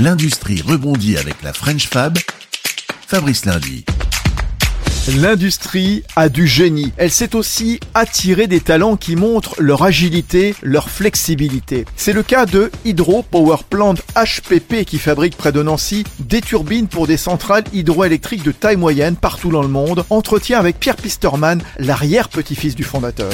L'industrie rebondit avec la French Fab. Fabrice Lundi. L'industrie a du génie. Elle sait aussi attirer des talents qui montrent leur agilité, leur flexibilité. C'est le cas de Hydro Power Plant HPP qui fabrique près de Nancy des turbines pour des centrales hydroélectriques de taille moyenne partout dans le monde. Entretien avec Pierre Pisterman, l'arrière-petit-fils du fondateur.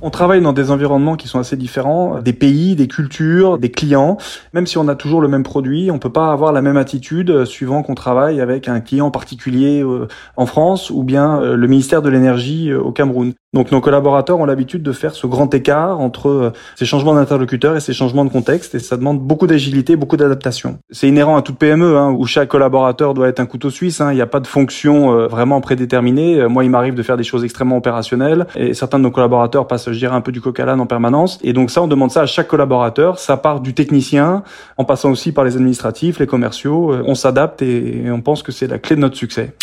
On travaille dans des environnements qui sont assez différents, des pays, des cultures, des clients. Même si on a toujours le même produit, on peut pas avoir la même attitude euh, suivant qu'on travaille avec un client particulier euh, en France ou bien euh, le ministère de l'énergie au Cameroun. Donc nos collaborateurs ont l'habitude de faire ce grand écart entre ces changements d'interlocuteurs et ces changements de contexte et ça demande beaucoup d'agilité, beaucoup d'adaptation. C'est inhérent à toute PME hein, où chaque collaborateur doit être un couteau suisse. Hein. Il n'y a pas de fonction vraiment prédéterminée. Moi, il m'arrive de faire des choses extrêmement opérationnelles et certains de nos collaborateurs passent je dirais, un peu du coq à l'âne en permanence. Et donc ça, on demande ça à chaque collaborateur. Ça part du technicien, en passant aussi par les administratifs, les commerciaux. Euh, on s'adapte et on pense que c'est la clé de notre succès.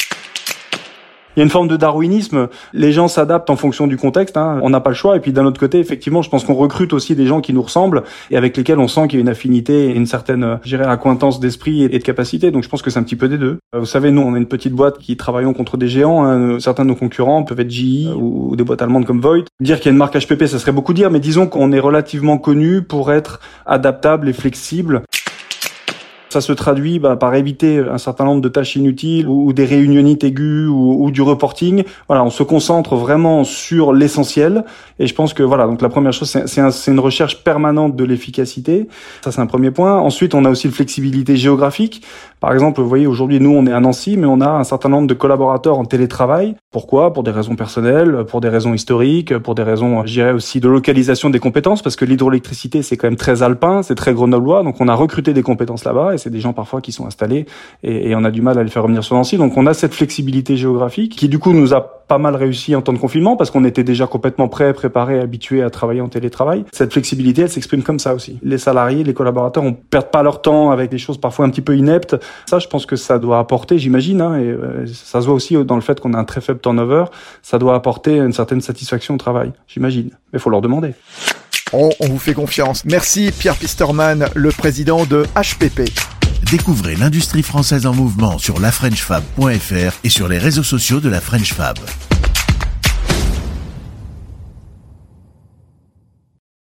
Il y a une forme de darwinisme. Les gens s'adaptent en fonction du contexte. Hein. On n'a pas le choix. Et puis d'un autre côté, effectivement, je pense qu'on recrute aussi des gens qui nous ressemblent et avec lesquels on sent qu'il y a une affinité et une certaine, je dirais, accointance d'esprit et de capacité. Donc je pense que c'est un petit peu des deux. Euh, vous savez, nous, on est une petite boîte qui travaillons contre des géants. Hein. Certains de nos concurrents peuvent être GE ou des boîtes allemandes comme Voigt. Dire qu'il y a une marque HPP, ça serait beaucoup dire, mais disons qu'on est relativement connu pour être adaptable et flexible. Ça se traduit bah, par éviter un certain nombre de tâches inutiles ou, des réunionites aiguës ou, ou, du reporting. Voilà, on se concentre vraiment sur l'essentiel. Et je pense que voilà, donc la première chose, c'est une recherche permanente de l'efficacité. Ça, c'est un premier point. Ensuite, on a aussi une flexibilité géographique. Par exemple, vous voyez, aujourd'hui, nous, on est à Nancy, mais on a un certain nombre de collaborateurs en télétravail. Pourquoi? Pour des raisons personnelles, pour des raisons historiques, pour des raisons, je dirais aussi, de localisation des compétences, parce que l'hydroélectricité, c'est quand même très alpin, c'est très grenoblois, donc on a recruté des compétences là-bas c'est des gens parfois qui sont installés et, on a du mal à les faire revenir sur Nancy. Donc on a cette flexibilité géographique qui du coup nous a pas mal réussi en temps de confinement parce qu'on était déjà complètement prêt, préparé, habitué à travailler en télétravail. Cette flexibilité, elle s'exprime comme ça aussi. Les salariés, les collaborateurs, on perd pas leur temps avec des choses parfois un petit peu ineptes. Ça, je pense que ça doit apporter, j'imagine, hein, et euh, ça se voit aussi dans le fait qu'on a un très faible turnover. Ça doit apporter une certaine satisfaction au travail, j'imagine. Mais faut leur demander. on vous fait confiance. Merci Pierre Pisterman, le président de HPP. Découvrez l'industrie française en mouvement sur lafrenchfab.fr et sur les réseaux sociaux de la French Fab.